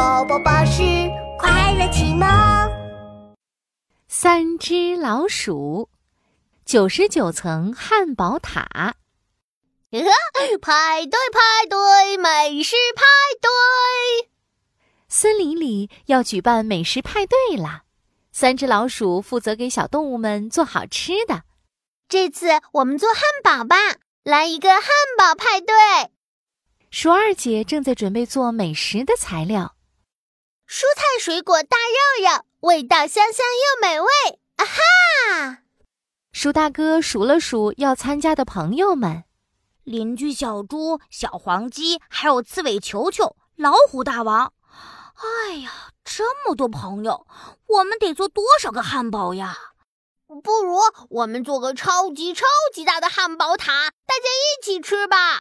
宝宝巴士快乐启蒙。三只老鼠，九十九层汉堡塔。派对派对，美食派对。森林里要举办美食派对了，三只老鼠负责给小动物们做好吃的。这次我们做汉堡吧，来一个汉堡派对。鼠二姐正在准备做美食的材料，蔬菜水果大肉肉，味道香香又美味。啊哈！鼠大哥数了数要参加的朋友们。邻居小猪、小黄鸡，还有刺猬球球、老虎大王。哎呀，这么多朋友，我们得做多少个汉堡呀？不如我们做个超级超级大的汉堡塔，大家一起吃吧。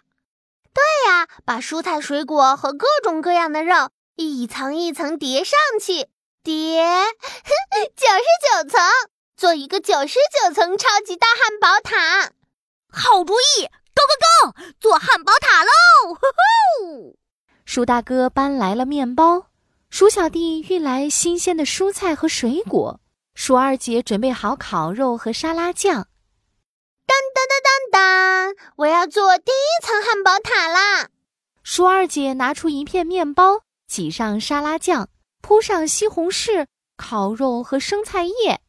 对呀，把蔬菜水果和各种各样的肉一层一层叠上去，叠九十九层，做一个九十九层超级大汉堡塔。好主意！Go go go！做汉堡塔喽！呼呼！鼠大哥搬来了面包，鼠小弟运来新鲜的蔬菜和水果，鼠二姐准备好烤肉和沙拉酱。当当当当当！我要做第一层汉堡塔啦！鼠二姐拿出一片面包，挤上沙拉酱，铺上西红柿、烤肉和生菜叶。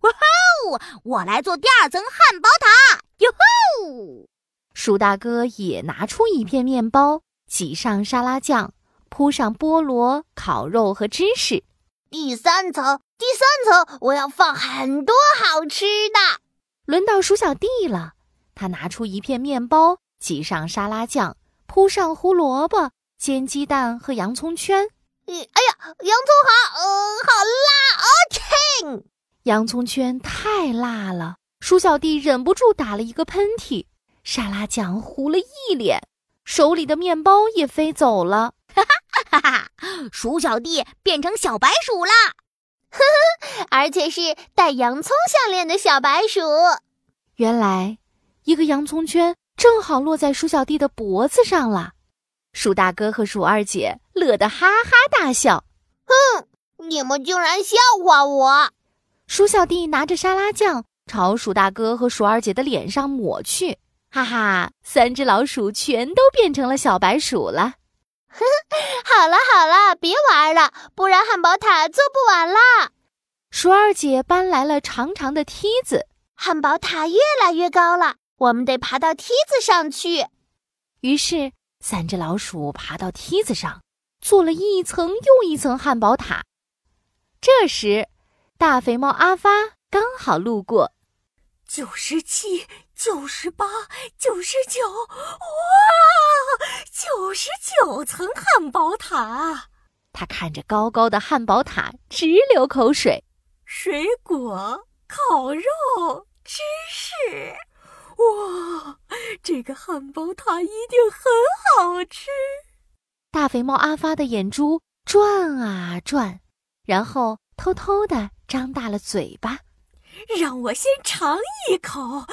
哇哦！我来做第二层汉堡塔！哟吼！鼠大哥也拿出一片面包，挤上沙拉酱，铺上菠萝、烤肉和芝士。第三层，第三层，我要放很多好吃的。轮到鼠小弟了，他拿出一片面包，挤上沙拉酱，铺上胡萝卜、煎鸡蛋和洋葱圈。哎呀，洋葱好，呃，好辣！哦天，洋葱圈太辣了，鼠小弟忍不住打了一个喷嚏。沙拉酱糊了一脸，手里的面包也飞走了。哈哈哈哈！鼠小弟变成小白鼠啦！呵呵，而且是带洋葱项链的小白鼠。原来，一个洋葱圈正好落在鼠小弟的脖子上了。鼠大哥和鼠二姐乐得哈哈大笑。哼，你们竟然笑话我！鼠小弟拿着沙拉酱朝鼠大哥和鼠二姐的脸上抹去。哈哈，三只老鼠全都变成了小白鼠了。呵呵，好了好了，别玩了，不然汉堡塔做不完啦。鼠二姐搬来了长长的梯子，汉堡塔越来越高了，我们得爬到梯子上去。于是，三只老鼠爬到梯子上，做了一层又一层汉堡塔。这时，大肥猫阿发刚好路过。九十七。九十八，九十九，哇！九十九层汉堡塔，他看着高高的汉堡塔直流口水。水果、烤肉、芝士，哇！这个汉堡塔一定很好吃。大肥猫阿发的眼珠转啊转，然后偷偷的张大了嘴巴。让我先尝一口啊！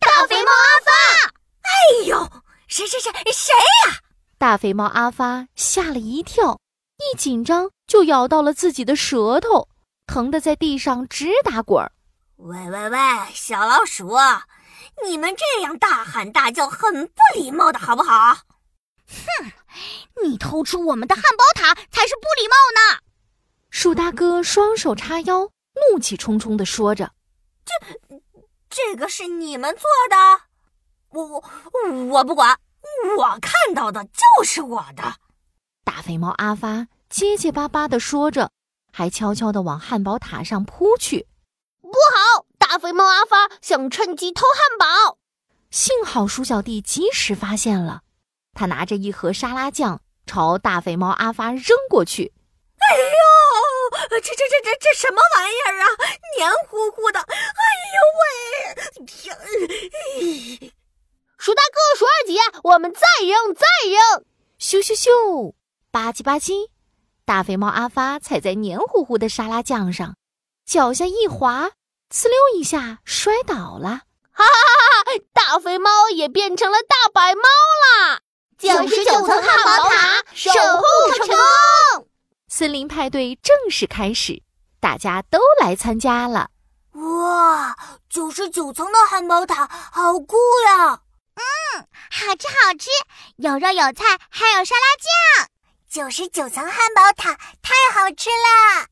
大肥猫阿发，哎呦，谁谁谁谁呀？大肥猫阿发吓了一跳，一紧张就咬到了自己的舌头，疼得在地上直打滚儿。喂喂喂，小老鼠，你们这样大喊大叫很不礼貌的，好不好？哼，你偷吃我们的汉堡塔才是不礼貌呢！树大哥双手叉腰。怒气冲冲地说着：“这，这个是你们做的？我我我不管，我看到的就是我的。”大肥猫阿发结结巴巴地说着，还悄悄地往汉堡塔上扑去。不好！大肥猫阿发想趁机偷汉堡。幸好鼠小弟及时发现了，他拿着一盒沙拉酱朝大肥猫阿发扔过去。哎呦！这这这这这什么玩意儿啊？黏糊糊的！哎呦喂！天！鼠大哥、鼠二姐，我们再扔，再扔！咻咻咻！吧唧吧唧！大肥猫阿发踩在黏糊糊的沙拉酱上，脚下一滑，呲溜一下摔倒了。哈哈哈哈！大肥猫也变成了大白猫啦！九十九层汉堡塔，守护成功。森林派对正式开始，大家都来参加了。哇，九十九层的汉堡塔好酷呀！嗯，好吃好吃，有肉有菜，还有沙拉酱。九十九层汉堡塔太好吃了。